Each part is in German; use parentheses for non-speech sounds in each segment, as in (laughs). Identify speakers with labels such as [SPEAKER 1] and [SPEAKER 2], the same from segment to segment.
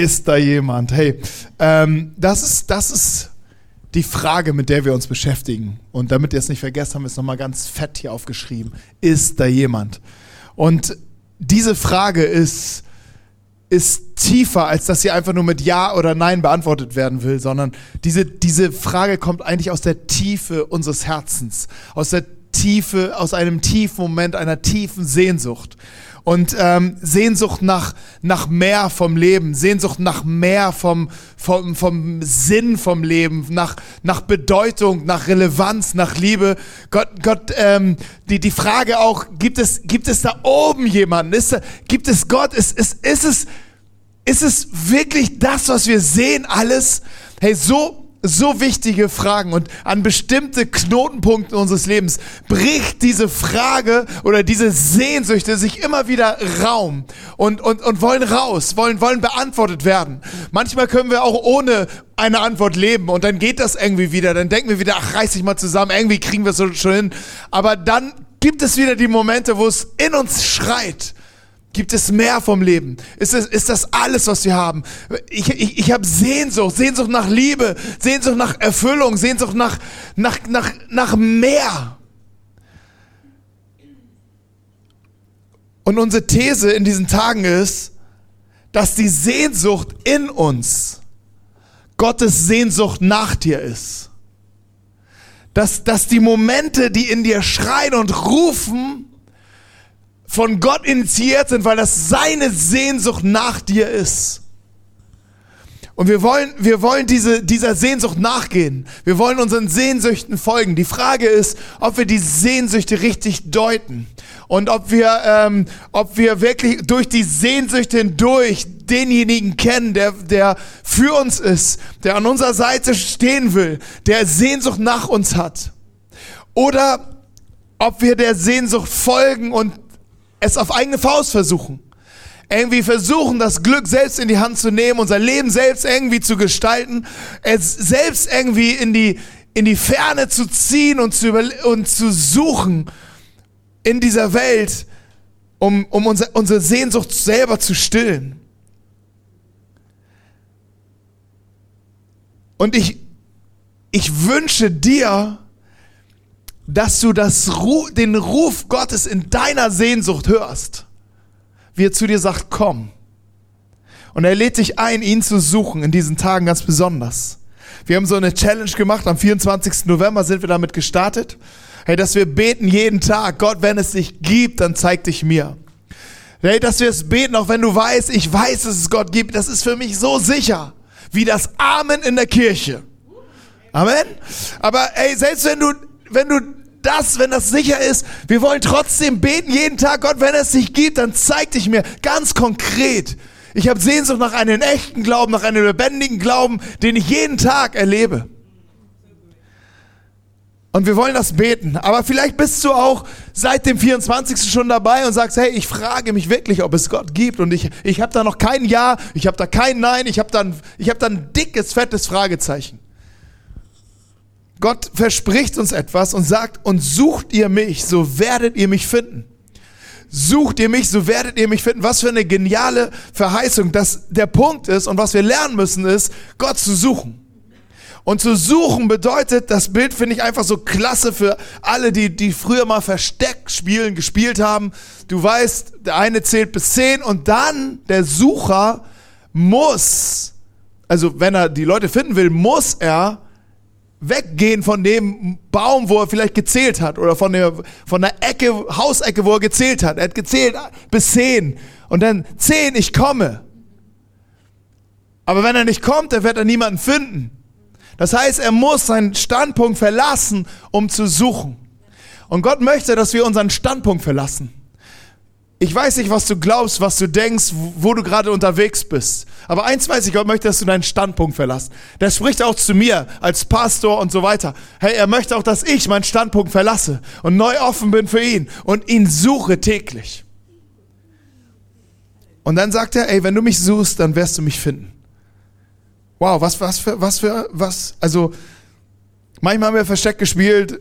[SPEAKER 1] Ist da jemand? Hey, ähm, das ist, das ist die Frage, mit der wir uns beschäftigen. Und damit ihr es nicht vergesst, haben wir es nochmal ganz fett hier aufgeschrieben. Ist da jemand? Und diese Frage ist, ist tiefer, als dass sie einfach nur mit Ja oder Nein beantwortet werden will, sondern diese, diese Frage kommt eigentlich aus der Tiefe unseres Herzens, aus der Tiefe, aus einem tiefen Moment, einer tiefen Sehnsucht und ähm, Sehnsucht nach, nach mehr vom Leben, Sehnsucht nach mehr vom, vom, vom Sinn vom Leben, nach, nach Bedeutung, nach Relevanz, nach Liebe. Gott, Gott ähm, die, die Frage auch, gibt es, gibt es da oben jemanden? Ist da, gibt es Gott? Ist, ist, ist, es, ist es wirklich das, was wir sehen, alles? Hey, so so wichtige Fragen und an bestimmte Knotenpunkte unseres Lebens bricht diese Frage oder diese Sehnsüchte sich immer wieder Raum und, und, und wollen raus, wollen, wollen beantwortet werden. Manchmal können wir auch ohne eine Antwort leben und dann geht das irgendwie wieder. Dann denken wir wieder, ach, reiß dich mal zusammen, irgendwie kriegen wir es schon hin. Aber dann gibt es wieder die Momente, wo es in uns schreit Gibt es mehr vom Leben? Ist das, ist das alles, was wir haben? Ich, ich, ich habe Sehnsucht, Sehnsucht nach Liebe, Sehnsucht nach Erfüllung, Sehnsucht nach, nach, nach, nach mehr. Und unsere These in diesen Tagen ist, dass die Sehnsucht in uns Gottes Sehnsucht nach dir ist. Dass, dass die Momente, die in dir schreien und rufen, von Gott initiiert sind, weil das seine Sehnsucht nach dir ist. Und wir wollen, wir wollen diese, dieser Sehnsucht nachgehen. Wir wollen unseren Sehnsüchten folgen. Die Frage ist, ob wir die Sehnsüchte richtig deuten und ob wir, ähm, ob wir wirklich durch die Sehnsüchte hindurch denjenigen kennen, der, der für uns ist, der an unserer Seite stehen will, der Sehnsucht nach uns hat. Oder ob wir der Sehnsucht folgen und es auf eigene Faust versuchen. Irgendwie versuchen, das Glück selbst in die Hand zu nehmen, unser Leben selbst irgendwie zu gestalten, es selbst irgendwie in die, in die Ferne zu ziehen und zu, und zu suchen in dieser Welt, um, um unser, unsere Sehnsucht selber zu stillen. Und ich, ich wünsche dir, dass du das, den Ruf Gottes in deiner Sehnsucht hörst, wie er zu dir sagt, komm. Und er lädt dich ein, ihn zu suchen in diesen Tagen ganz besonders. Wir haben so eine Challenge gemacht, am 24. November sind wir damit gestartet. Hey, dass wir beten jeden Tag, Gott, wenn es dich gibt, dann zeig dich mir. Hey, dass wir es beten, auch wenn du weißt, ich weiß, dass es Gott gibt, das ist für mich so sicher, wie das Amen in der Kirche. Amen. Aber ey, selbst wenn du, wenn du das, wenn das sicher ist, wir wollen trotzdem beten jeden Tag, Gott, wenn es sich gibt, dann zeig dich mir ganz konkret. Ich habe Sehnsucht nach einem echten Glauben, nach einem lebendigen Glauben, den ich jeden Tag erlebe. Und wir wollen das beten. Aber vielleicht bist du auch seit dem 24. schon dabei und sagst, hey, ich frage mich wirklich, ob es Gott gibt. Und ich, ich habe da noch kein Ja, ich habe da kein Nein, ich habe da, hab da ein dickes, fettes Fragezeichen. Gott verspricht uns etwas und sagt, und sucht ihr mich, so werdet ihr mich finden. Sucht ihr mich, so werdet ihr mich finden. Was für eine geniale Verheißung. dass der Punkt ist und was wir lernen müssen ist, Gott zu suchen. Und zu suchen bedeutet, das Bild finde ich einfach so klasse für alle, die, die früher mal Versteck spielen, gespielt haben. Du weißt, der eine zählt bis zehn und dann der Sucher muss, also wenn er die Leute finden will, muss er weggehen von dem Baum, wo er vielleicht gezählt hat oder von der, von der Ecke, Hausecke, wo er gezählt hat. Er hat gezählt bis zehn und dann zehn, ich komme. Aber wenn er nicht kommt, dann wird er niemanden finden. Das heißt, er muss seinen Standpunkt verlassen, um zu suchen. Und Gott möchte, dass wir unseren Standpunkt verlassen. Ich weiß nicht, was du glaubst, was du denkst, wo du gerade unterwegs bist. Aber eins weiß ich, Gott möchte, dass du deinen Standpunkt verlässt. Der spricht auch zu mir als Pastor und so weiter. Hey, er möchte auch, dass ich meinen Standpunkt verlasse und neu offen bin für ihn und ihn suche täglich. Und dann sagt er, ey, wenn du mich suchst, dann wirst du mich finden. Wow, was, was für, was für, was, also, manchmal haben wir Versteck gespielt,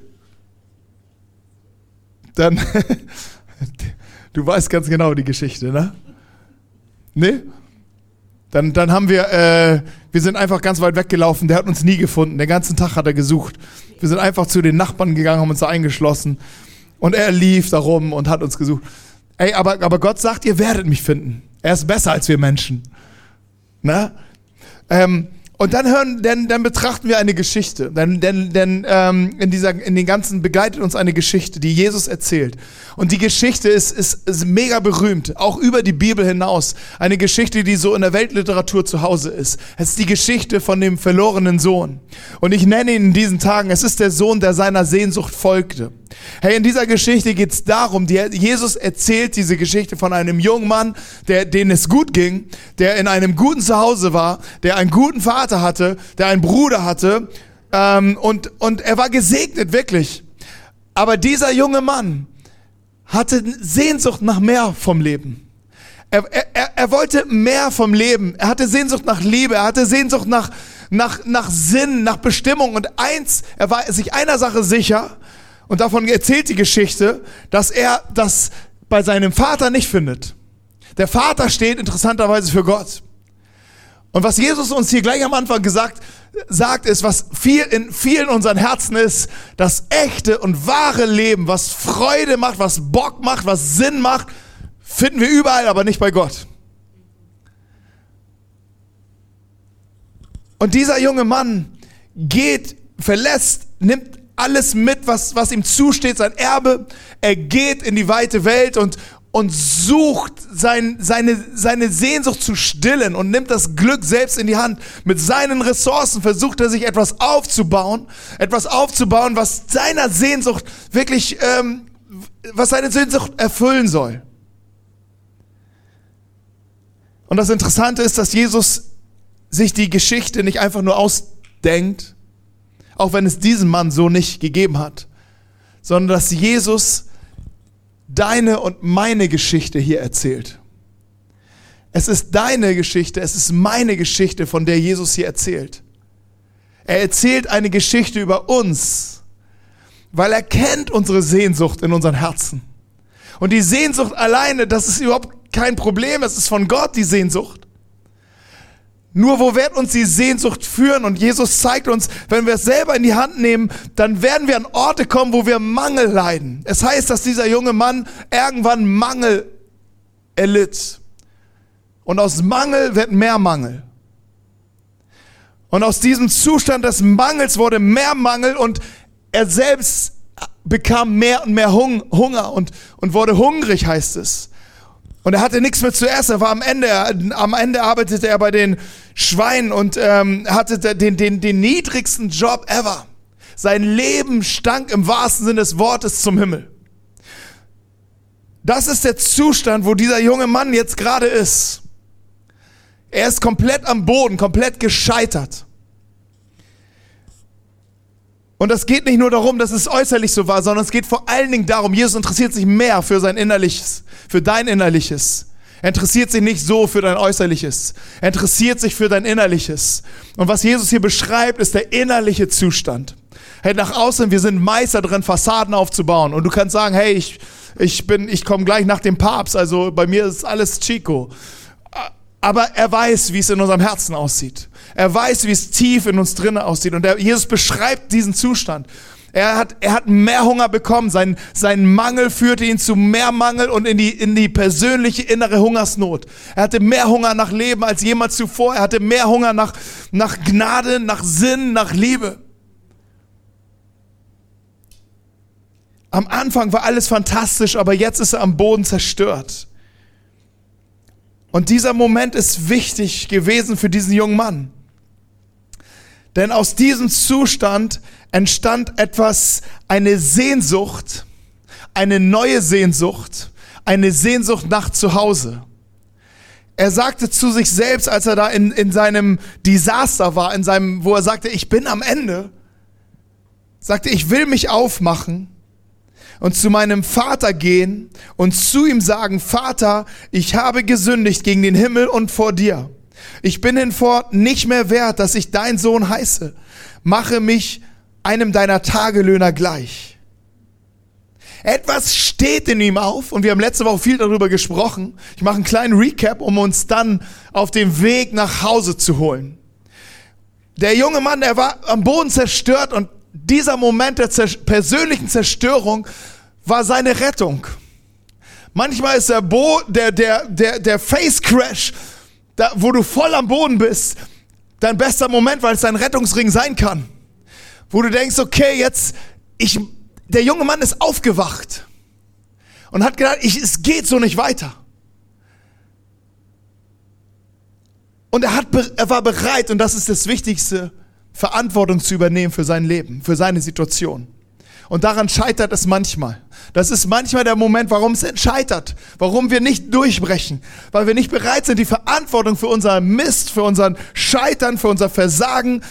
[SPEAKER 1] dann, (laughs) Du weißt ganz genau die Geschichte, ne? Ne? Dann, dann haben wir, äh, wir sind einfach ganz weit weggelaufen. Der hat uns nie gefunden. Den ganzen Tag hat er gesucht. Wir sind einfach zu den Nachbarn gegangen, haben uns da eingeschlossen. Und er lief da rum und hat uns gesucht. Ey, aber, aber Gott sagt, ihr werdet mich finden. Er ist besser als wir Menschen. Na? Ähm, und dann hören, dann, dann betrachten wir eine Geschichte. Denn, denn, denn ähm, in, dieser, in den ganzen begleitet uns eine Geschichte, die Jesus erzählt. Und die Geschichte ist, ist, ist mega berühmt, auch über die Bibel hinaus. Eine Geschichte, die so in der Weltliteratur zu Hause ist. Es ist die Geschichte von dem verlorenen Sohn. Und ich nenne ihn in diesen Tagen, es ist der Sohn, der seiner Sehnsucht folgte. Hey, in dieser Geschichte geht es darum, die, Jesus erzählt diese Geschichte von einem jungen Mann, der, den es gut ging, der in einem guten Zuhause war, der einen guten Vater hatte, der einen Bruder hatte ähm, und, und er war gesegnet, wirklich. Aber dieser junge Mann hatte Sehnsucht nach mehr vom Leben. Er, er, er wollte mehr vom Leben. Er hatte Sehnsucht nach Liebe. Er hatte Sehnsucht nach, nach, nach Sinn, nach Bestimmung. Und eins, er war sich einer Sache sicher, und davon erzählt die Geschichte, dass er das bei seinem Vater nicht findet. Der Vater steht interessanterweise für Gott. Und was Jesus uns hier gleich am Anfang gesagt sagt, ist, was viel in vielen unseren Herzen ist, das echte und wahre Leben, was Freude macht, was Bock macht, was Sinn macht, finden wir überall, aber nicht bei Gott. Und dieser junge Mann geht, verlässt, nimmt alles mit, was, was ihm zusteht, sein Erbe. Er geht in die weite Welt und, und sucht sein, seine, seine Sehnsucht zu stillen und nimmt das Glück selbst in die Hand. Mit seinen Ressourcen versucht er sich etwas aufzubauen, etwas aufzubauen, was seiner Sehnsucht wirklich, ähm, was seine Sehnsucht erfüllen soll. Und das Interessante ist, dass Jesus sich die Geschichte nicht einfach nur ausdenkt, auch wenn es diesen Mann so nicht gegeben hat, sondern dass Jesus deine und meine Geschichte hier erzählt. Es ist deine Geschichte, es ist meine Geschichte, von der Jesus hier erzählt. Er erzählt eine Geschichte über uns, weil er kennt unsere Sehnsucht in unseren Herzen. Und die Sehnsucht alleine, das ist überhaupt kein Problem, es ist von Gott die Sehnsucht. Nur wo wird uns die Sehnsucht führen? Und Jesus zeigt uns, wenn wir es selber in die Hand nehmen, dann werden wir an Orte kommen, wo wir Mangel leiden. Es heißt, dass dieser junge Mann irgendwann Mangel erlitt. Und aus Mangel wird mehr Mangel. Und aus diesem Zustand des Mangels wurde mehr Mangel und er selbst bekam mehr und mehr Hunger und, und wurde hungrig, heißt es. Und er hatte nichts mehr zu essen. Er war am Ende, am Ende arbeitete er bei den Schweinen und ähm, hatte den, den, den niedrigsten Job ever. Sein Leben stank im wahrsten Sinne des Wortes zum Himmel. Das ist der Zustand, wo dieser junge Mann jetzt gerade ist. Er ist komplett am Boden, komplett gescheitert. Und das geht nicht nur darum, dass es äußerlich so war, sondern es geht vor allen Dingen darum, Jesus interessiert sich mehr für sein Innerliches, für dein Innerliches. Er interessiert sich nicht so für dein Äußerliches. Er interessiert sich für dein Innerliches. Und was Jesus hier beschreibt, ist der innerliche Zustand. Hey, nach außen, wir sind Meister drin, Fassaden aufzubauen. Und du kannst sagen, hey, ich, ich bin, ich komme gleich nach dem Papst. Also bei mir ist alles Chico. Aber er weiß, wie es in unserem Herzen aussieht. Er weiß, wie es tief in uns drinnen aussieht. Und der, Jesus beschreibt diesen Zustand. Er hat, er hat mehr Hunger bekommen. Sein, sein Mangel führte ihn zu mehr Mangel und in die, in die persönliche innere Hungersnot. Er hatte mehr Hunger nach Leben als jemals zuvor. Er hatte mehr Hunger nach, nach Gnade, nach Sinn, nach Liebe. Am Anfang war alles fantastisch, aber jetzt ist er am Boden zerstört. Und dieser Moment ist wichtig gewesen für diesen jungen Mann. Denn aus diesem Zustand entstand etwas, eine Sehnsucht, eine neue Sehnsucht, eine Sehnsucht nach Zuhause. Er sagte zu sich selbst, als er da in, in seinem Desaster war, in seinem, wo er sagte, ich bin am Ende, sagte, ich will mich aufmachen und zu meinem Vater gehen und zu ihm sagen, Vater, ich habe gesündigt gegen den Himmel und vor dir. Ich bin hinfort nicht mehr wert, dass ich dein Sohn heiße. Mache mich einem deiner Tagelöhner gleich. Etwas steht in ihm auf und wir haben letzte Woche viel darüber gesprochen. Ich mache einen kleinen Recap, um uns dann auf den Weg nach Hause zu holen. Der junge Mann, der war am Boden zerstört und dieser Moment der persönlichen Zerstörung war seine Rettung. Manchmal ist der, Bo der, der, der, der Face Crash, da, wo du voll am Boden bist, dein bester Moment, weil es dein Rettungsring sein kann. Wo du denkst, okay, jetzt, ich, der junge Mann ist aufgewacht und hat gedacht, ich, es geht so nicht weiter. Und er, hat, er war bereit, und das ist das Wichtigste, Verantwortung zu übernehmen für sein Leben, für seine Situation. Und daran scheitert es manchmal. Das ist manchmal der Moment, warum es scheitert, warum wir nicht durchbrechen, weil wir nicht bereit sind, die Verantwortung für unser Mist, für unseren Scheitern, für unser Versagen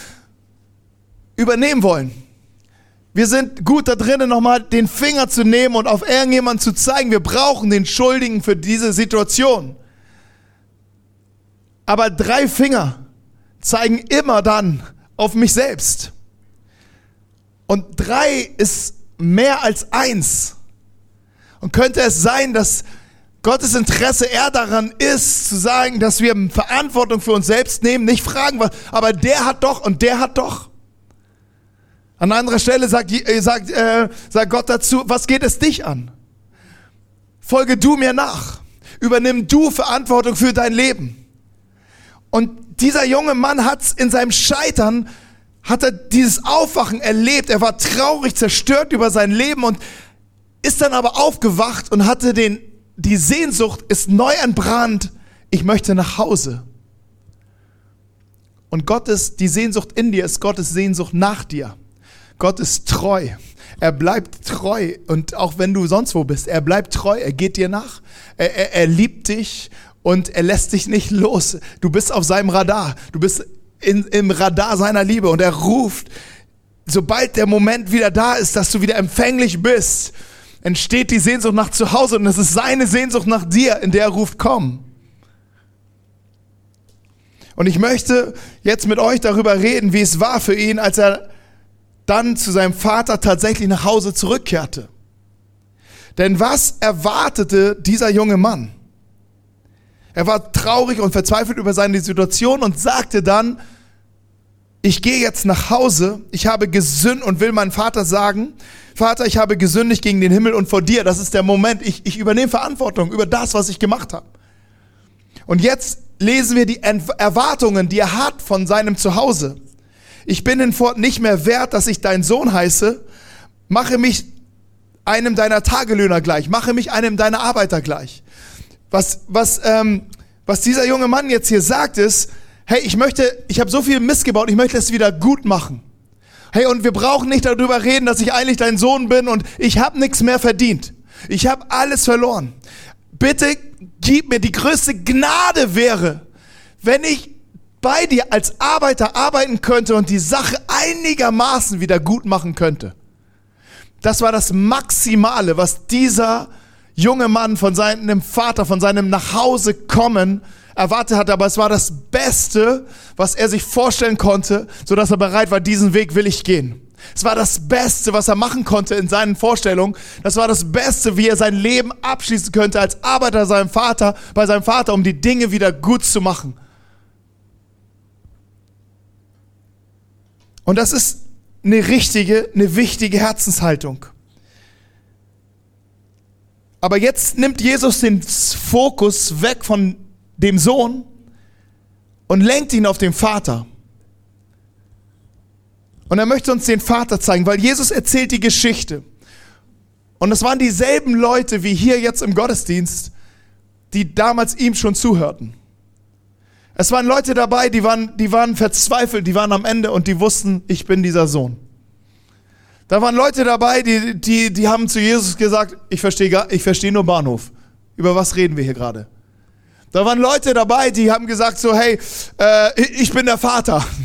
[SPEAKER 1] übernehmen wollen. Wir sind gut da drinnen, nochmal den Finger zu nehmen und auf irgendjemanden zu zeigen, wir brauchen den Schuldigen für diese Situation. Aber drei Finger zeigen immer dann auf mich selbst. Und drei ist mehr als eins. Und könnte es sein, dass Gottes Interesse eher daran ist, zu sagen, dass wir Verantwortung für uns selbst nehmen, nicht fragen, aber der hat doch und der hat doch. An anderer Stelle sagt, äh, sagt, äh, sagt Gott dazu, was geht es dich an? Folge du mir nach. Übernimm du Verantwortung für dein Leben. Und dieser junge Mann hat in seinem Scheitern hat er dieses Aufwachen erlebt. Er war traurig, zerstört über sein Leben und ist dann aber aufgewacht und hatte den, die Sehnsucht ist neu entbrannt. Ich möchte nach Hause. Und Gottes, die Sehnsucht in dir ist Gottes Sehnsucht nach dir. Gott ist treu. Er bleibt treu. Und auch wenn du sonst wo bist, er bleibt treu. Er geht dir nach. Er, er, er liebt dich und er lässt dich nicht los. Du bist auf seinem Radar. Du bist in, im Radar seiner Liebe und er ruft, sobald der Moment wieder da ist, dass du wieder empfänglich bist, entsteht die Sehnsucht nach zu Hause und es ist seine Sehnsucht nach dir, in der er ruft, komm. Und ich möchte jetzt mit euch darüber reden, wie es war für ihn, als er dann zu seinem Vater tatsächlich nach Hause zurückkehrte. Denn was erwartete dieser junge Mann? Er war traurig und verzweifelt über seine Situation und sagte dann, ich gehe jetzt nach Hause, ich habe gesündigt und will meinem Vater sagen, Vater, ich habe gesündigt gegen den Himmel und vor dir. Das ist der Moment. Ich, ich übernehme Verantwortung über das, was ich gemacht habe. Und jetzt lesen wir die Erwartungen, die er hat von seinem Zuhause. Ich bin hinfort nicht mehr wert, dass ich dein Sohn heiße. Mache mich einem deiner Tagelöhner gleich. Mache mich einem deiner Arbeiter gleich. Was, was, ähm, was dieser junge Mann jetzt hier sagt, ist, hey, ich möchte, ich habe so viel Mist gebaut, ich möchte es wieder gut machen. Hey, und wir brauchen nicht darüber reden, dass ich eigentlich dein Sohn bin und ich habe nichts mehr verdient. Ich habe alles verloren. Bitte gib mir die größte Gnade wäre, wenn ich bei dir als Arbeiter arbeiten könnte und die Sache einigermaßen wieder gut machen könnte. Das war das Maximale, was dieser junge Mann von seinem Vater, von seinem Nachhause kommen erwartet hatte, aber es war das Beste, was er sich vorstellen konnte, so dass er bereit war, diesen Weg will ich gehen. Es war das Beste, was er machen konnte in seinen Vorstellungen. Das war das Beste, wie er sein Leben abschließen könnte als Arbeiter seinem Vater, bei seinem Vater, um die Dinge wieder gut zu machen. Und das ist eine richtige, eine wichtige Herzenshaltung. Aber jetzt nimmt Jesus den Fokus weg von dem Sohn und lenkt ihn auf den Vater. Und er möchte uns den Vater zeigen, weil Jesus erzählt die Geschichte. Und das waren dieselben Leute wie hier jetzt im Gottesdienst, die damals ihm schon zuhörten. Es waren Leute dabei, die waren, die waren verzweifelt, die waren am Ende und die wussten, ich bin dieser Sohn. Da waren Leute dabei, die, die, die haben zu Jesus gesagt, ich verstehe ich verstehe nur Bahnhof. Über was reden wir hier gerade? Da waren Leute dabei, die haben gesagt so, hey, äh, ich bin der Vater. (laughs)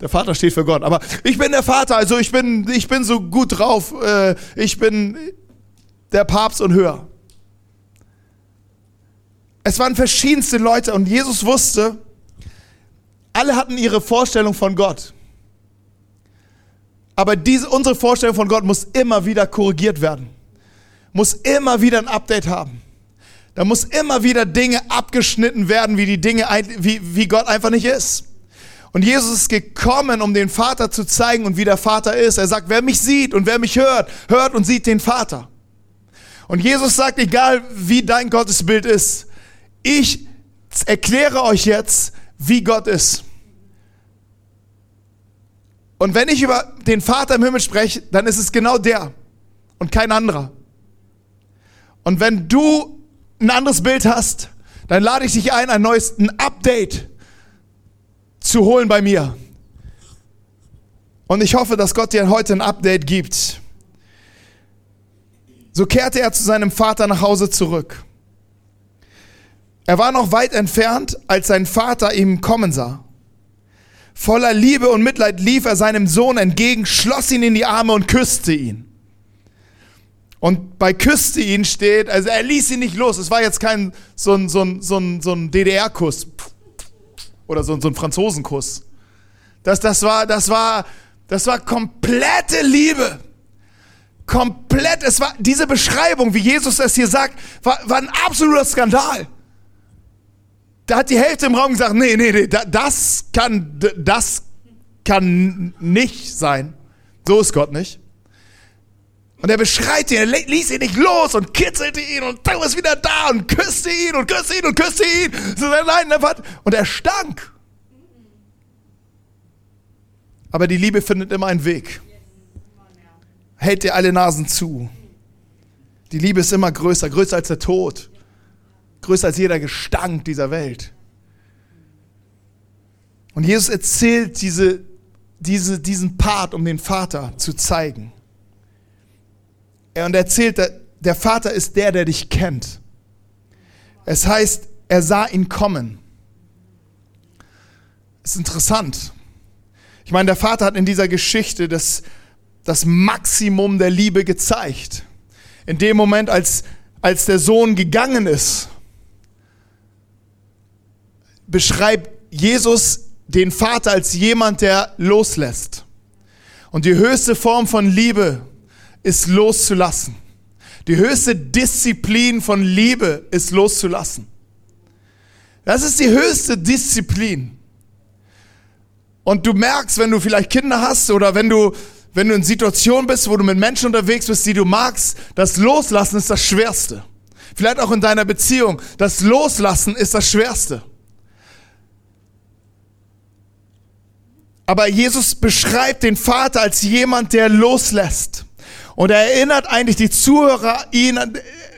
[SPEAKER 1] Der Vater steht für Gott, aber ich bin der Vater, also ich bin, ich bin so gut drauf, äh, ich bin der Papst und höher. Es waren verschiedenste Leute und Jesus wusste, alle hatten ihre Vorstellung von Gott. Aber diese, unsere Vorstellung von Gott muss immer wieder korrigiert werden. muss immer wieder ein Update haben. Da muss immer wieder Dinge abgeschnitten werden, wie die Dinge, wie, wie Gott einfach nicht ist. Und Jesus ist gekommen, um den Vater zu zeigen und wie der Vater ist. Er sagt, wer mich sieht und wer mich hört, hört und sieht den Vater. Und Jesus sagt, egal wie dein Gottesbild ist, ich erkläre euch jetzt, wie Gott ist. Und wenn ich über den Vater im Himmel spreche, dann ist es genau der und kein anderer. Und wenn du ein anderes Bild hast, dann lade ich dich ein, ein neues ein Update zu holen bei mir. Und ich hoffe, dass Gott dir heute ein Update gibt. So kehrte er zu seinem Vater nach Hause zurück. Er war noch weit entfernt, als sein Vater ihm kommen sah. Voller Liebe und Mitleid lief er seinem Sohn entgegen, schloss ihn in die Arme und küsste ihn. Und bei küsste ihn steht, also er ließ ihn nicht los. Es war jetzt kein so ein, so ein, so ein, so ein DDR-Kuss oder so, ein, so ein Franzosenkuss. Das, das, war, das, war, das war komplette Liebe. Komplett, es war diese Beschreibung, wie Jesus es hier sagt, war, war ein absoluter Skandal. Da hat die Hälfte im Raum gesagt, nee, nee, nee, das kann, das kann nicht sein. So ist Gott nicht. Und er beschreit ihn, er ließ ihn nicht los und kitzelte ihn und dann ist wieder da und küsste ihn und küsste ihn und küsste ihn. Und er stank. Aber die Liebe findet immer einen Weg. Hält dir alle Nasen zu. Die Liebe ist immer größer, größer als der Tod größer als jeder Gestank dieser Welt. Und Jesus erzählt diese, diese, diesen Part, um den Vater zu zeigen. Und er erzählt, der Vater ist der, der dich kennt. Es heißt, er sah ihn kommen. Ist interessant. Ich meine, der Vater hat in dieser Geschichte das, das Maximum der Liebe gezeigt. In dem Moment, als, als der Sohn gegangen ist beschreibt Jesus den Vater als jemand, der loslässt. Und die höchste Form von Liebe ist loszulassen. Die höchste Disziplin von Liebe ist loszulassen. Das ist die höchste Disziplin. Und du merkst, wenn du vielleicht Kinder hast oder wenn du, wenn du in Situationen bist, wo du mit Menschen unterwegs bist, die du magst, das Loslassen ist das Schwerste. Vielleicht auch in deiner Beziehung. Das Loslassen ist das Schwerste. Aber Jesus beschreibt den Vater als jemand, der loslässt. Und er erinnert eigentlich die Zuhörer ihn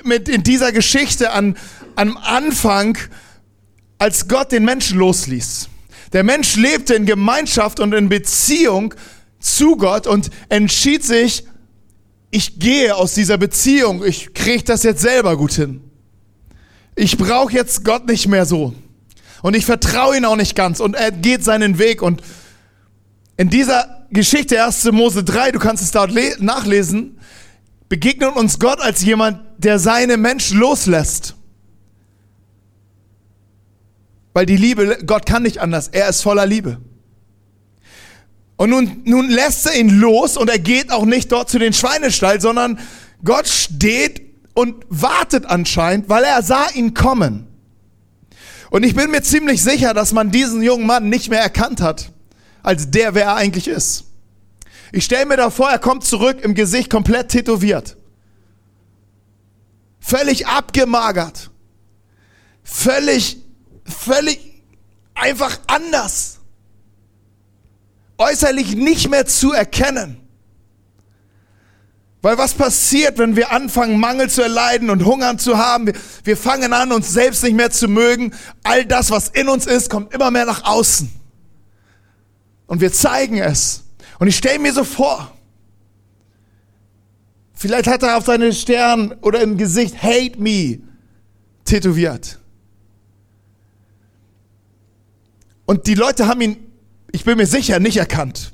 [SPEAKER 1] mit in dieser Geschichte an, am Anfang, als Gott den Menschen losließ. Der Mensch lebte in Gemeinschaft und in Beziehung zu Gott und entschied sich, ich gehe aus dieser Beziehung, ich kriege das jetzt selber gut hin. Ich brauche jetzt Gott nicht mehr so. Und ich vertraue ihn auch nicht ganz und er geht seinen Weg und in dieser Geschichte 1. Mose 3, du kannst es dort nachlesen, begegnet uns Gott als jemand, der seine Menschen loslässt. Weil die Liebe, Gott kann nicht anders, er ist voller Liebe. Und nun, nun lässt er ihn los und er geht auch nicht dort zu den Schweinestall, sondern Gott steht und wartet anscheinend, weil er sah ihn kommen. Und ich bin mir ziemlich sicher, dass man diesen jungen Mann nicht mehr erkannt hat als der, wer er eigentlich ist. Ich stelle mir da vor, er kommt zurück im Gesicht komplett tätowiert. Völlig abgemagert. Völlig, völlig einfach anders. Äußerlich nicht mehr zu erkennen. Weil was passiert, wenn wir anfangen, Mangel zu erleiden und Hungern zu haben? Wir fangen an, uns selbst nicht mehr zu mögen. All das, was in uns ist, kommt immer mehr nach außen. Und wir zeigen es. Und ich stelle mir so vor, vielleicht hat er auf seine Stirn oder im Gesicht Hate Me tätowiert. Und die Leute haben ihn, ich bin mir sicher, nicht erkannt.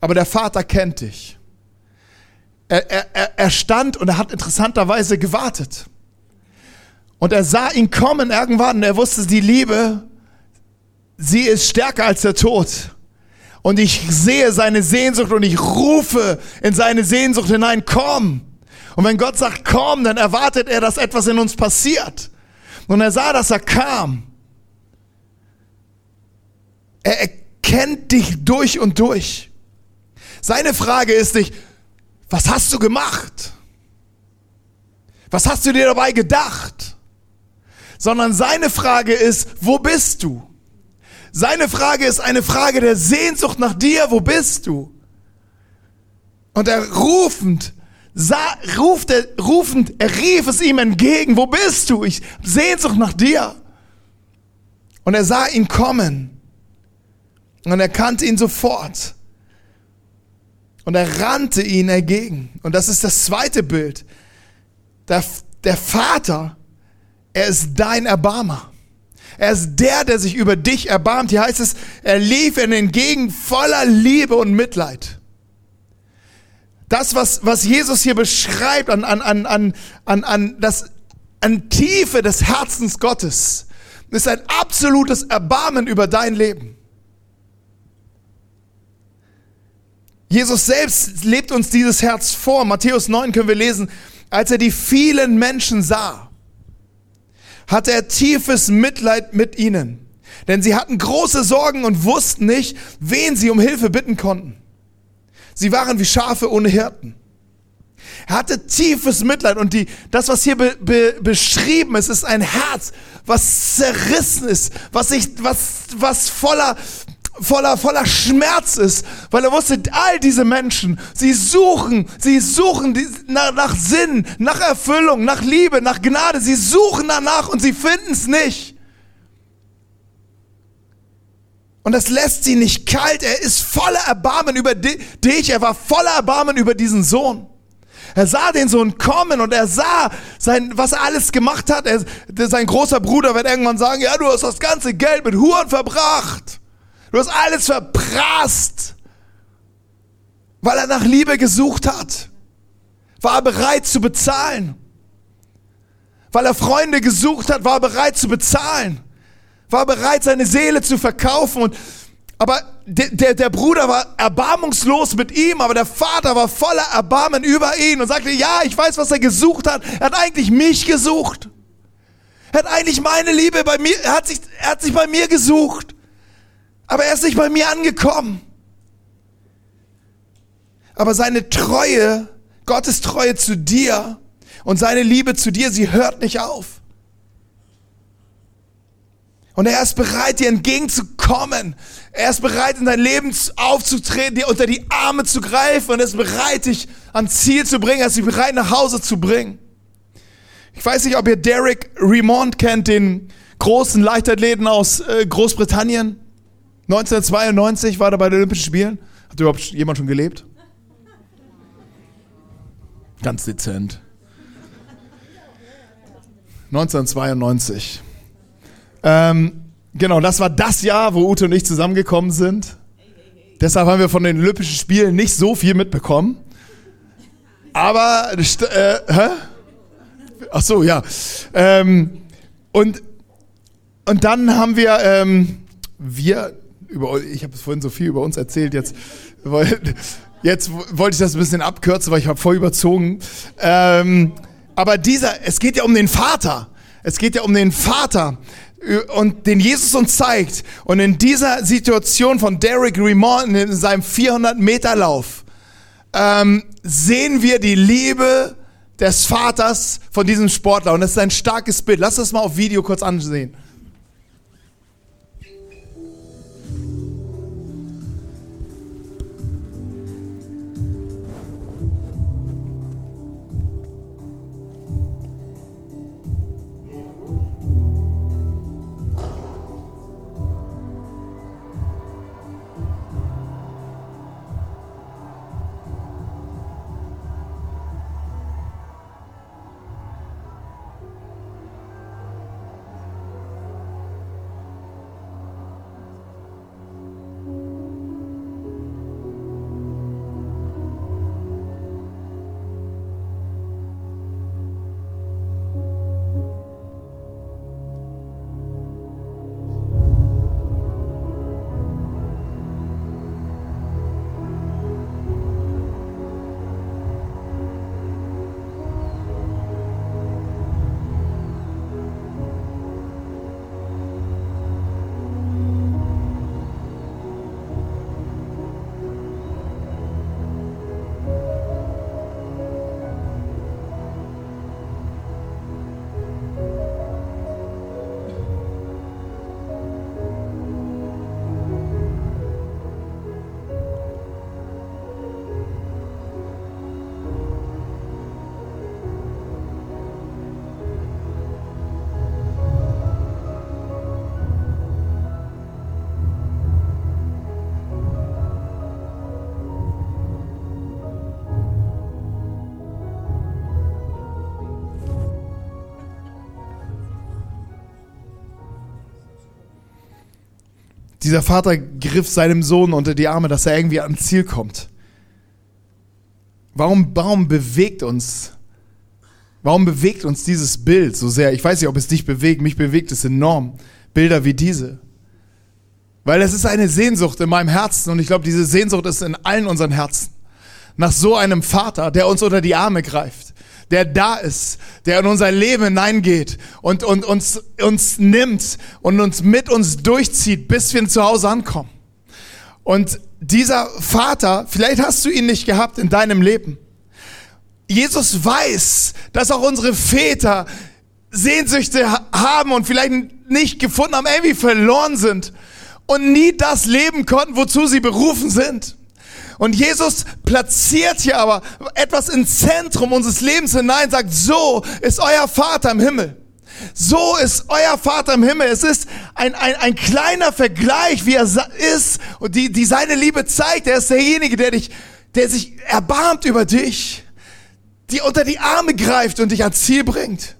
[SPEAKER 1] Aber der Vater kennt dich. Er, er, er stand und er hat interessanterweise gewartet. Und er sah ihn kommen irgendwann er wusste, die Liebe, sie ist stärker als der Tod. Und ich sehe seine Sehnsucht und ich rufe in seine Sehnsucht hinein, komm. Und wenn Gott sagt, komm, dann erwartet er, dass etwas in uns passiert. Und er sah, dass er kam. Er erkennt dich durch und durch. Seine Frage ist nicht, was hast du gemacht? Was hast du dir dabei gedacht? Sondern seine Frage ist, wo bist du? Seine Frage ist eine Frage der Sehnsucht nach dir, wo bist du? Und er rufend, sah, ruft er, rufend, er rief es ihm entgegen, wo bist du? Ich Sehnsucht nach dir. Und er sah ihn kommen. Und er kannte ihn sofort. Und er rannte ihn entgegen. Und das ist das zweite Bild. Der, der Vater, er ist dein Erbarmer. Er ist der, der sich über dich erbarmt. Hier heißt es, er lief ihnen entgegen voller Liebe und Mitleid. Das, was, was Jesus hier beschreibt an, an, an, an, an, an, das, an Tiefe des Herzens Gottes, ist ein absolutes Erbarmen über dein Leben. Jesus selbst lebt uns dieses Herz vor. Matthäus 9 können wir lesen, als er die vielen Menschen sah, hatte er tiefes Mitleid mit ihnen. Denn sie hatten große Sorgen und wussten nicht, wen sie um Hilfe bitten konnten. Sie waren wie Schafe ohne Hirten. Er hatte tiefes Mitleid und die, das, was hier be, be, beschrieben ist, ist ein Herz, was zerrissen ist, was sich, was, was voller, voller, voller Schmerz ist, weil er wusste, all diese Menschen, sie suchen, sie suchen die, nach, nach Sinn, nach Erfüllung, nach Liebe, nach Gnade, sie suchen danach und sie finden es nicht. Und das lässt sie nicht kalt. Er ist voller Erbarmen über dich. Er war voller Erbarmen über diesen Sohn. Er sah den Sohn kommen und er sah, sein, was er alles gemacht hat. Er, sein großer Bruder wird irgendwann sagen, ja, du hast das ganze Geld mit Huren verbracht. Du hast alles verprasst, weil er nach Liebe gesucht hat. War er bereit zu bezahlen. Weil er Freunde gesucht hat, war er bereit zu bezahlen. War bereit, seine Seele zu verkaufen. Und, aber der, der, der Bruder war erbarmungslos mit ihm, aber der Vater war voller Erbarmen über ihn und sagte, ja, ich weiß, was er gesucht hat. Er hat eigentlich mich gesucht. Er hat eigentlich meine Liebe bei mir, er hat sich, er hat sich bei mir gesucht. Aber er ist nicht bei mir angekommen. Aber seine Treue, Gottes Treue zu dir und seine Liebe zu dir, sie hört nicht auf. Und er ist bereit, dir entgegenzukommen. Er ist bereit, in dein Leben aufzutreten, dir unter die Arme zu greifen und er ist bereit, dich ans Ziel zu bringen, er ist bereit, nach Hause zu bringen. Ich weiß nicht, ob ihr Derek Remond kennt, den großen Leichtathleten aus äh, Großbritannien. 1992 war er bei den Olympischen Spielen. Hat überhaupt jemand schon gelebt? Ganz dezent. 1992. Ähm, genau, das war das Jahr, wo Ute und ich zusammengekommen sind. Deshalb haben wir von den Olympischen Spielen nicht so viel mitbekommen. Aber, äh, hä? Ach so, ja. Ähm, und, und dann haben wir, ähm, wir, über, ich habe vorhin so viel über uns erzählt, jetzt, jetzt wollte ich das ein bisschen abkürzen, weil ich habe voll überzogen. Ähm, aber dieser, es geht ja um den Vater. Es geht ja um den Vater und den Jesus uns zeigt. Und in dieser Situation von Derek Remond in seinem 400 Meter Lauf ähm, sehen wir die Liebe des Vaters von diesem Sportler. Und das ist ein starkes Bild. Lass das mal auf Video kurz ansehen. Dieser Vater griff seinem Sohn unter die Arme, dass er irgendwie ans Ziel kommt. Warum, warum bewegt uns, warum bewegt uns dieses Bild so sehr? Ich weiß nicht, ob es dich bewegt, mich bewegt es enorm. Bilder wie diese. Weil es ist eine Sehnsucht in meinem Herzen und ich glaube, diese Sehnsucht ist in allen unseren Herzen. Nach so einem Vater, der uns unter die Arme greift, der da ist, der in unser Leben hineingeht und, und uns, uns nimmt und uns mit uns durchzieht, bis wir zu Hause ankommen. Und dieser Vater, vielleicht hast du ihn nicht gehabt in deinem Leben. Jesus weiß, dass auch unsere Väter Sehnsüchte haben und vielleicht nicht gefunden haben, irgendwie verloren sind und nie das leben konnten, wozu sie berufen sind. Und Jesus platziert hier aber etwas ins Zentrum unseres Lebens hinein, sagt, so ist euer Vater im Himmel. So ist euer Vater im Himmel. Es ist ein, ein, ein kleiner Vergleich, wie er ist und die, die seine Liebe zeigt. Er ist derjenige, der dich, der sich erbarmt über dich, die unter die Arme greift und dich ans Ziel bringt.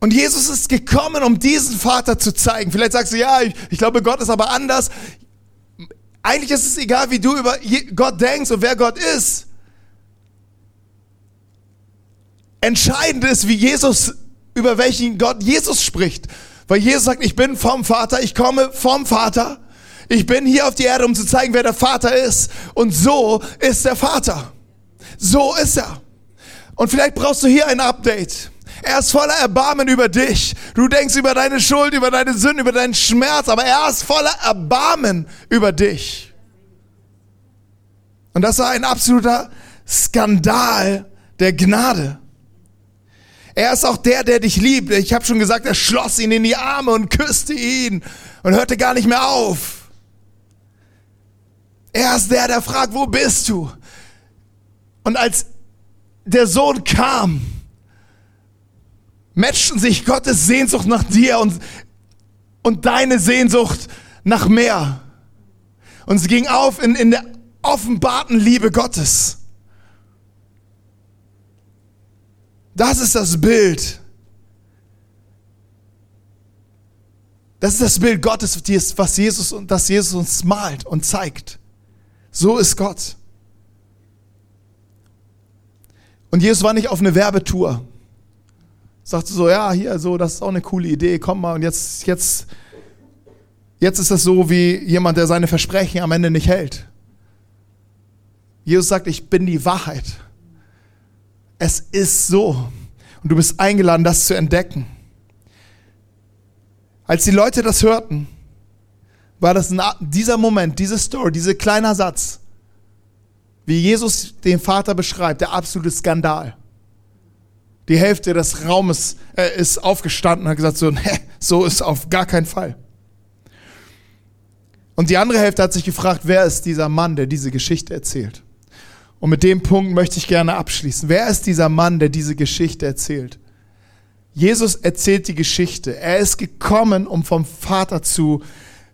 [SPEAKER 1] Und Jesus ist gekommen, um diesen Vater zu zeigen. Vielleicht sagst du, ja, ich, ich glaube, Gott ist aber anders. Eigentlich ist es egal, wie du über Gott denkst und wer Gott ist. Entscheidend ist, wie Jesus, über welchen Gott Jesus spricht. Weil Jesus sagt, ich bin vom Vater, ich komme vom Vater. Ich bin hier auf die Erde, um zu zeigen, wer der Vater ist. Und so ist der Vater. So ist er. Und vielleicht brauchst du hier ein Update. Er ist voller Erbarmen über dich. Du denkst über deine Schuld, über deine Sünden, über deinen Schmerz, aber er ist voller Erbarmen über dich. Und das war ein absoluter Skandal der Gnade. Er ist auch der, der dich liebt. Ich habe schon gesagt, er schloss ihn in die Arme und küsste ihn und hörte gar nicht mehr auf. Er ist der, der fragt, wo bist du? Und als der Sohn kam, matchten sich Gottes Sehnsucht nach dir und, und deine Sehnsucht nach mehr. Und es ging auf in, in der offenbarten Liebe Gottes. Das ist das Bild. Das ist das Bild Gottes, was Jesus, das Jesus uns malt und zeigt. So ist Gott. Und Jesus war nicht auf eine Werbetour sagte so, ja, hier, so, das ist auch eine coole Idee, komm mal. Und jetzt, jetzt, jetzt ist das so wie jemand, der seine Versprechen am Ende nicht hält. Jesus sagt, ich bin die Wahrheit. Es ist so. Und du bist eingeladen, das zu entdecken. Als die Leute das hörten, war das dieser Moment, diese Story, dieser kleine Satz, wie Jesus den Vater beschreibt, der absolute Skandal. Die Hälfte des Raumes äh, ist aufgestanden und hat gesagt, so, (laughs) nee, so ist auf gar keinen Fall. Und die andere Hälfte hat sich gefragt, wer ist dieser Mann, der diese Geschichte erzählt? Und mit dem Punkt möchte ich gerne abschließen. Wer ist dieser Mann, der diese Geschichte erzählt? Jesus erzählt die Geschichte. Er ist gekommen, um vom Vater zu,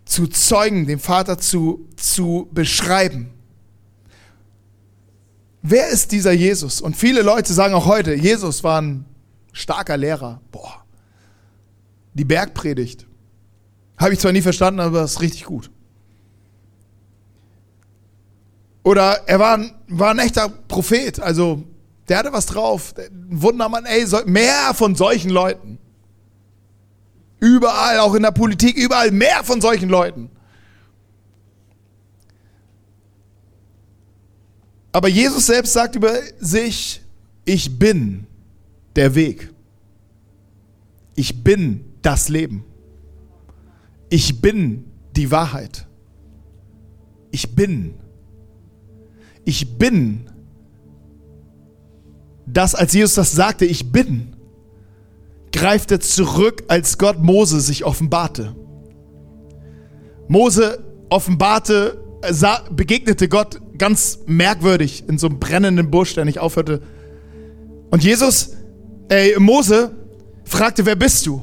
[SPEAKER 1] zu zeugen, den Vater zu, zu beschreiben. Wer ist dieser Jesus? Und viele Leute sagen auch heute, Jesus war ein starker Lehrer. Boah, die Bergpredigt. Habe ich zwar nie verstanden, aber ist richtig gut. Oder er war ein, war ein echter Prophet, also der hatte was drauf. Ein Wundermann, ey, mehr von solchen Leuten. Überall, auch in der Politik, überall mehr von solchen Leuten. Aber Jesus selbst sagt über sich, ich bin der Weg. Ich bin das Leben. Ich bin die Wahrheit. Ich bin. Ich bin. Das, als Jesus das sagte, ich bin, greift er zurück, als Gott Mose sich offenbarte. Mose offenbarte, sah, begegnete Gott ganz merkwürdig in so einem brennenden Busch, der nicht aufhörte. Und Jesus, äh, Mose fragte, wer bist du?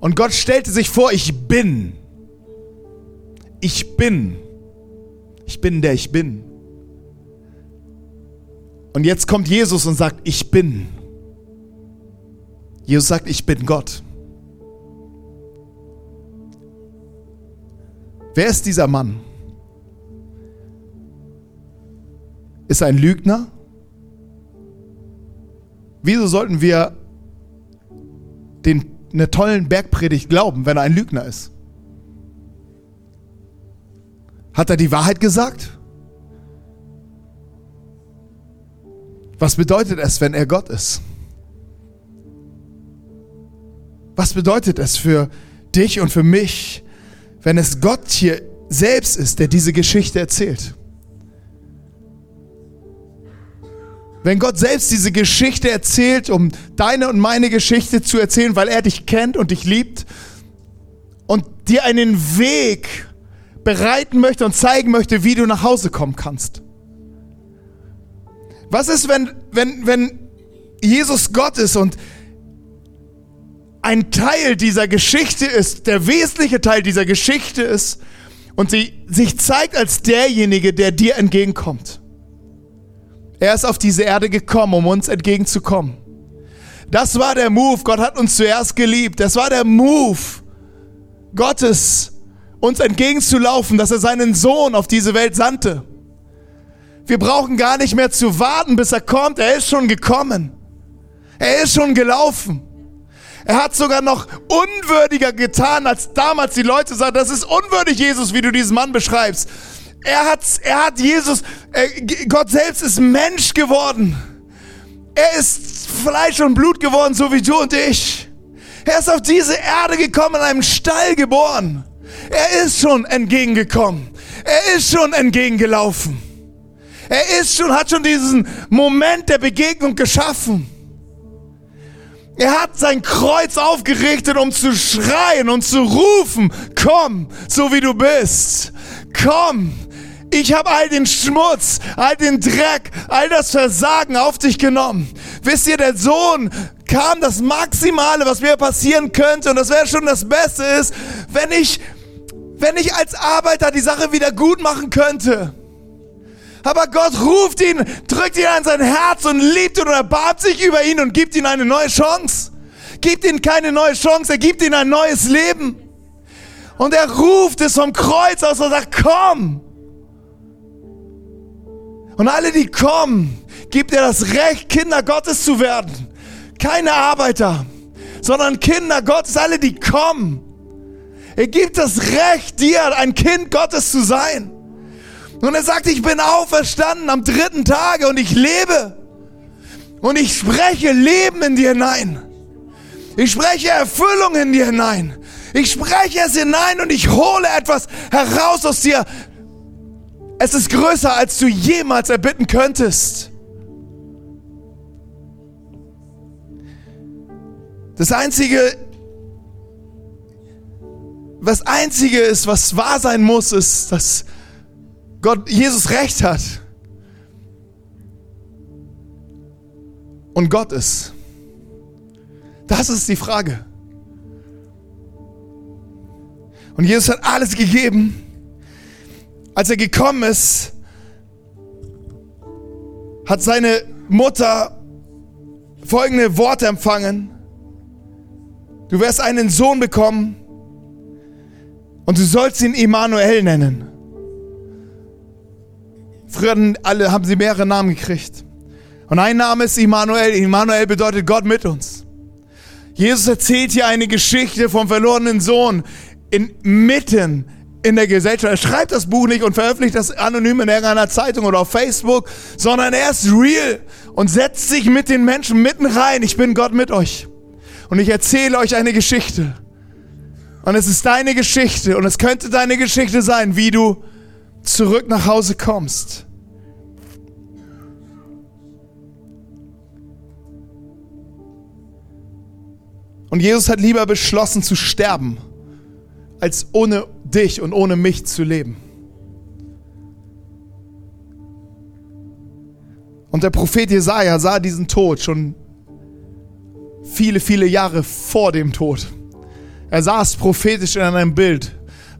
[SPEAKER 1] Und Gott stellte sich vor, ich bin. Ich bin. Ich bin der ich bin. Und jetzt kommt Jesus und sagt, ich bin. Jesus sagt, ich bin Gott. Wer ist dieser Mann? Ist ein Lügner? Wieso sollten wir den, eine tollen Bergpredigt glauben, wenn er ein Lügner ist? Hat er die Wahrheit gesagt? Was bedeutet es, wenn er Gott ist? Was bedeutet es für dich und für mich, wenn es Gott hier selbst ist, der diese Geschichte erzählt? Wenn Gott selbst diese Geschichte erzählt, um deine und meine Geschichte zu erzählen, weil er dich kennt und dich liebt und dir einen Weg bereiten möchte und zeigen möchte, wie du nach Hause kommen kannst. Was ist, wenn, wenn, wenn Jesus Gott ist und ein Teil dieser Geschichte ist, der wesentliche Teil dieser Geschichte ist und sie sich zeigt als derjenige, der dir entgegenkommt. Er ist auf diese Erde gekommen, um uns entgegenzukommen. Das war der Move. Gott hat uns zuerst geliebt. Das war der Move Gottes, uns entgegenzulaufen, dass er seinen Sohn auf diese Welt sandte. Wir brauchen gar nicht mehr zu warten, bis er kommt. Er ist schon gekommen. Er ist schon gelaufen. Er hat sogar noch unwürdiger getan, als damals die Leute sagten, das ist unwürdig, Jesus, wie du diesen Mann beschreibst. Er hat, er hat Jesus, äh, Gott selbst ist Mensch geworden. Er ist Fleisch und Blut geworden, so wie du und ich. Er ist auf diese Erde gekommen, in einem Stall geboren. Er ist schon entgegengekommen. Er ist schon entgegengelaufen. Er ist schon, hat schon diesen Moment der Begegnung geschaffen. Er hat sein Kreuz aufgerichtet, um zu schreien und zu rufen, komm, so wie du bist. Komm, ich habe all den Schmutz, all den Dreck, all das Versagen auf dich genommen. Wisst ihr, der Sohn kam das Maximale, was mir passieren könnte, und das wäre schon das Beste ist, wenn ich, wenn ich als Arbeiter die Sache wieder gut machen könnte. Aber Gott ruft ihn, drückt ihn an sein Herz und liebt ihn und erbarmt sich über ihn und gibt ihm eine neue Chance. Gibt ihm keine neue Chance, er gibt ihm ein neues Leben. Und er ruft es vom Kreuz aus und sagt, komm. Und alle, die kommen, gibt er das Recht, Kinder Gottes zu werden. Keine Arbeiter, sondern Kinder Gottes, alle, die kommen. Er gibt das Recht, dir ein Kind Gottes zu sein. Und er sagt, ich bin auferstanden am dritten Tage und ich lebe. Und ich spreche Leben in dir hinein. Ich spreche Erfüllung in dir hinein. Ich spreche es hinein und ich hole etwas heraus aus dir. Es ist größer, als du jemals erbitten könntest. Das Einzige, was Einzige ist, was wahr sein muss, ist, dass Gott, Jesus recht hat. Und Gott ist. Das ist die Frage. Und Jesus hat alles gegeben. Als er gekommen ist, hat seine Mutter folgende Worte empfangen. Du wirst einen Sohn bekommen und du sollst ihn Immanuel nennen. Früher alle, haben sie mehrere Namen gekriegt. Und ein Name ist Immanuel. Immanuel bedeutet Gott mit uns. Jesus erzählt hier eine Geschichte vom verlorenen Sohn inmitten in der Gesellschaft. Er schreibt das Buch nicht und veröffentlicht das anonym in irgendeiner Zeitung oder auf Facebook, sondern er ist real und setzt sich mit den Menschen mitten rein. Ich bin Gott mit euch. Und ich erzähle euch eine Geschichte. Und es ist deine Geschichte und es könnte deine Geschichte sein, wie du zurück nach Hause kommst. Und Jesus hat lieber beschlossen zu sterben, als ohne dich und ohne mich zu leben. Und der Prophet Jesaja sah diesen Tod schon viele, viele Jahre vor dem Tod. Er es prophetisch in einem Bild,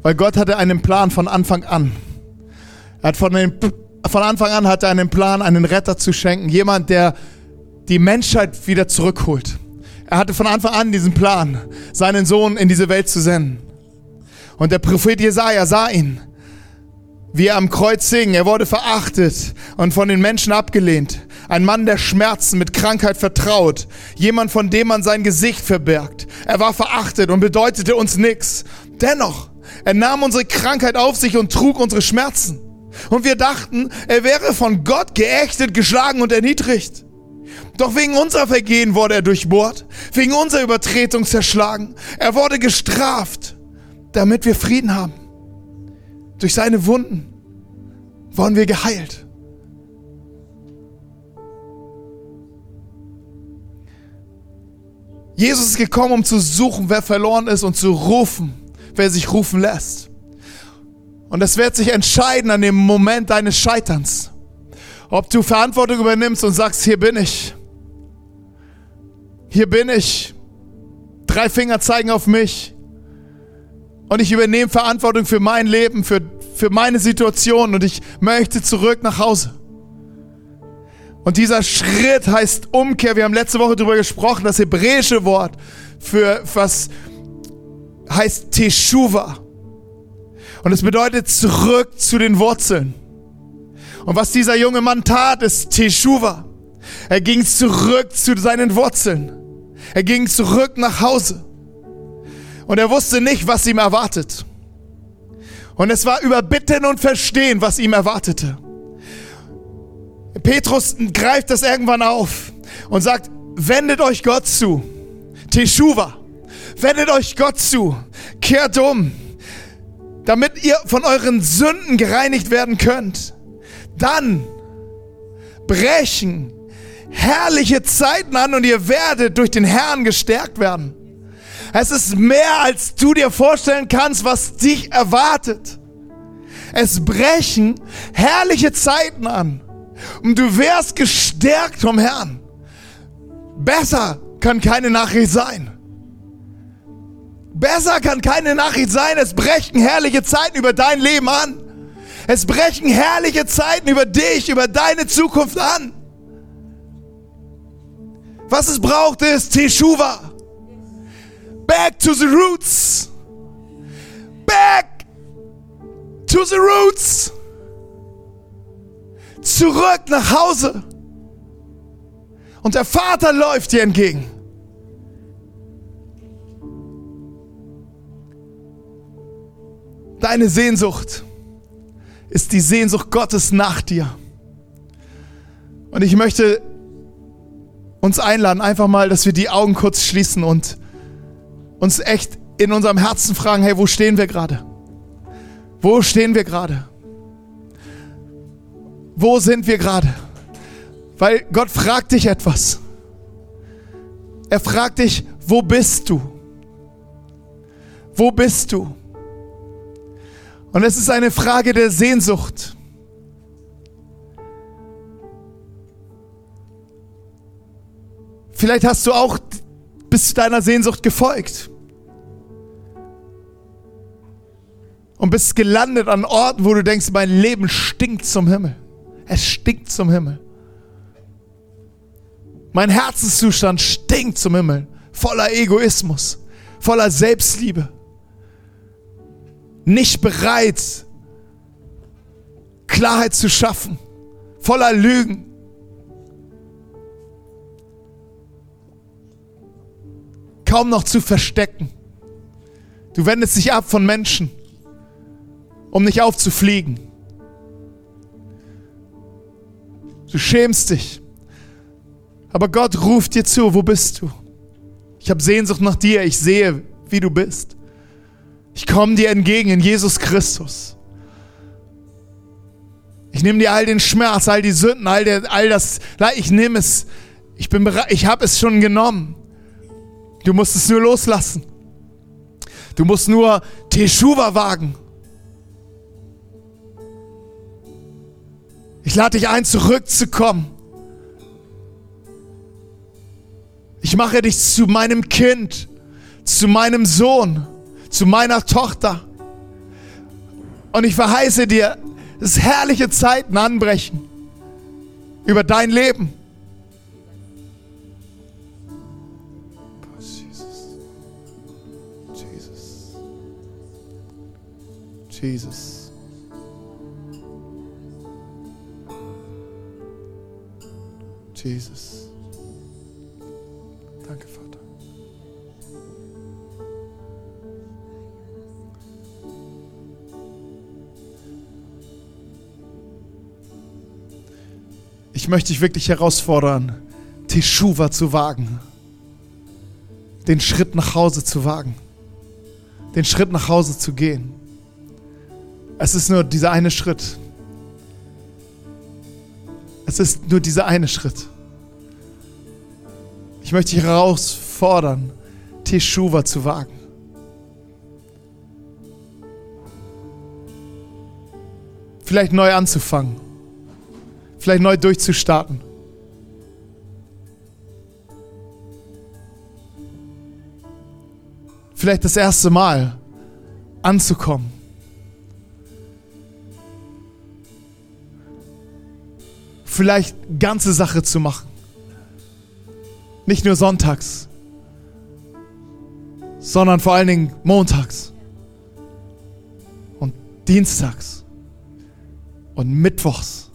[SPEAKER 1] weil Gott hatte einen Plan von Anfang an. Er hat von, den, von Anfang an hatte einen Plan, einen Retter zu schenken. Jemand, der die Menschheit wieder zurückholt. Er hatte von Anfang an diesen Plan, seinen Sohn in diese Welt zu senden. Und der Prophet Jesaja sah ihn, wie er am Kreuz hing. Er wurde verachtet und von den Menschen abgelehnt. Ein Mann der Schmerzen, mit Krankheit vertraut. Jemand, von dem man sein Gesicht verbergt. Er war verachtet und bedeutete uns nichts. Dennoch, er nahm unsere Krankheit auf sich und trug unsere Schmerzen. Und wir dachten, er wäre von Gott geächtet, geschlagen und erniedrigt. Doch wegen unserer Vergehen wurde er durchbohrt, wegen unserer Übertretung zerschlagen. Er wurde gestraft, damit wir Frieden haben. Durch seine Wunden wurden wir geheilt. Jesus ist gekommen, um zu suchen, wer verloren ist und zu rufen, wer sich rufen lässt. Und das wird sich entscheiden an dem Moment deines Scheiterns. Ob du Verantwortung übernimmst und sagst, hier bin ich. Hier bin ich. Drei Finger zeigen auf mich. Und ich übernehme Verantwortung für mein Leben, für, für meine Situation und ich möchte zurück nach Hause. Und dieser Schritt heißt Umkehr. Wir haben letzte Woche darüber gesprochen. Das hebräische Wort für was heißt Teshuva. Und es bedeutet zurück zu den Wurzeln. Und was dieser junge Mann tat, ist Teshuva. Er ging zurück zu seinen Wurzeln. Er ging zurück nach Hause. Und er wusste nicht, was ihm erwartet. Und es war überbitten und verstehen, was ihm erwartete. Petrus greift das irgendwann auf und sagt, wendet euch Gott zu. Teshuva. Wendet euch Gott zu. Kehrt um, damit ihr von euren Sünden gereinigt werden könnt. Dann brechen herrliche Zeiten an und ihr werdet durch den Herrn gestärkt werden. Es ist mehr, als du dir vorstellen kannst, was dich erwartet. Es brechen herrliche Zeiten an und du wärst gestärkt vom Herrn. Besser kann keine Nachricht sein. Besser kann keine Nachricht sein. Es brechen herrliche Zeiten über dein Leben an. Es brechen herrliche Zeiten über dich, über deine Zukunft an. Was es braucht ist Teshuva. Back to the roots. Back to the roots zurück nach Hause. Und der Vater läuft dir entgegen. Deine Sehnsucht ist die Sehnsucht Gottes nach dir. Und ich möchte uns einladen, einfach mal, dass wir die Augen kurz schließen und uns echt in unserem Herzen fragen, hey, wo stehen wir gerade? Wo stehen wir gerade? Wo sind wir gerade? Weil Gott fragt dich etwas. Er fragt dich, wo bist du? Wo bist du? Und es ist eine Frage der Sehnsucht. Vielleicht hast du auch bis zu deiner Sehnsucht gefolgt. Und bist gelandet an Orten, wo du denkst, mein Leben stinkt zum Himmel. Es stinkt zum Himmel. Mein Herzenszustand stinkt zum Himmel. Voller Egoismus, voller Selbstliebe. Nicht bereit, Klarheit zu schaffen. Voller Lügen. Kaum noch zu verstecken. Du wendest dich ab von Menschen, um nicht aufzufliegen. Du schämst dich. Aber Gott ruft dir zu, wo bist du? Ich habe Sehnsucht nach dir, ich sehe, wie du bist. Ich komme dir entgegen in Jesus Christus. Ich nehme dir all den Schmerz, all die Sünden, all, der, all das. Ich nehme es. Ich. Ich habe es schon genommen. Du musst es nur loslassen. Du musst nur Teshuva wagen. Ich lade dich ein, zurückzukommen. Ich mache dich zu meinem Kind, zu meinem Sohn, zu meiner Tochter. Und ich verheiße dir, dass herrliche Zeiten anbrechen über dein Leben. Jesus. Jesus. Danke, Vater. Ich möchte dich wirklich herausfordern, Teshuva zu wagen. Den Schritt nach Hause zu wagen. Den Schritt nach Hause zu gehen. Es ist nur dieser eine Schritt. Es ist nur dieser eine Schritt. Ich möchte dich herausfordern, Teshuva zu wagen. Vielleicht neu anzufangen. Vielleicht neu durchzustarten. Vielleicht das erste Mal anzukommen. Vielleicht ganze Sache zu machen. Nicht nur sonntags, sondern vor allen Dingen montags und dienstags und mittwochs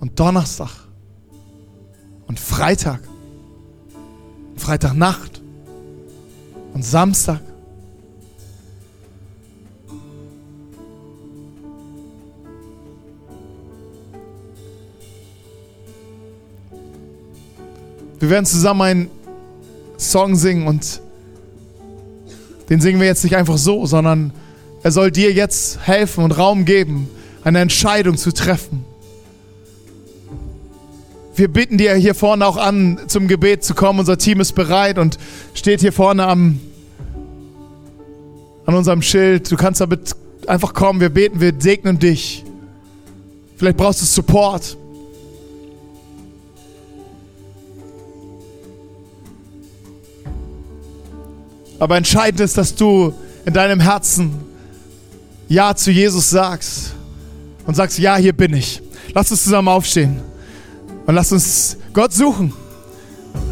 [SPEAKER 1] und Donnerstag und Freitag, Freitagnacht und Samstag. Wir werden zusammen einen Song singen und den singen wir jetzt nicht einfach so, sondern er soll dir jetzt helfen und Raum geben, eine Entscheidung zu treffen. Wir bitten dir hier vorne auch an, zum Gebet zu kommen. Unser Team ist bereit und steht hier vorne am, an unserem Schild. Du kannst damit einfach kommen. Wir beten, wir segnen dich. Vielleicht brauchst du Support. Aber entscheidend ist, dass du in deinem Herzen Ja zu Jesus sagst und sagst, ja, hier bin ich. Lass uns zusammen aufstehen und lass uns Gott suchen.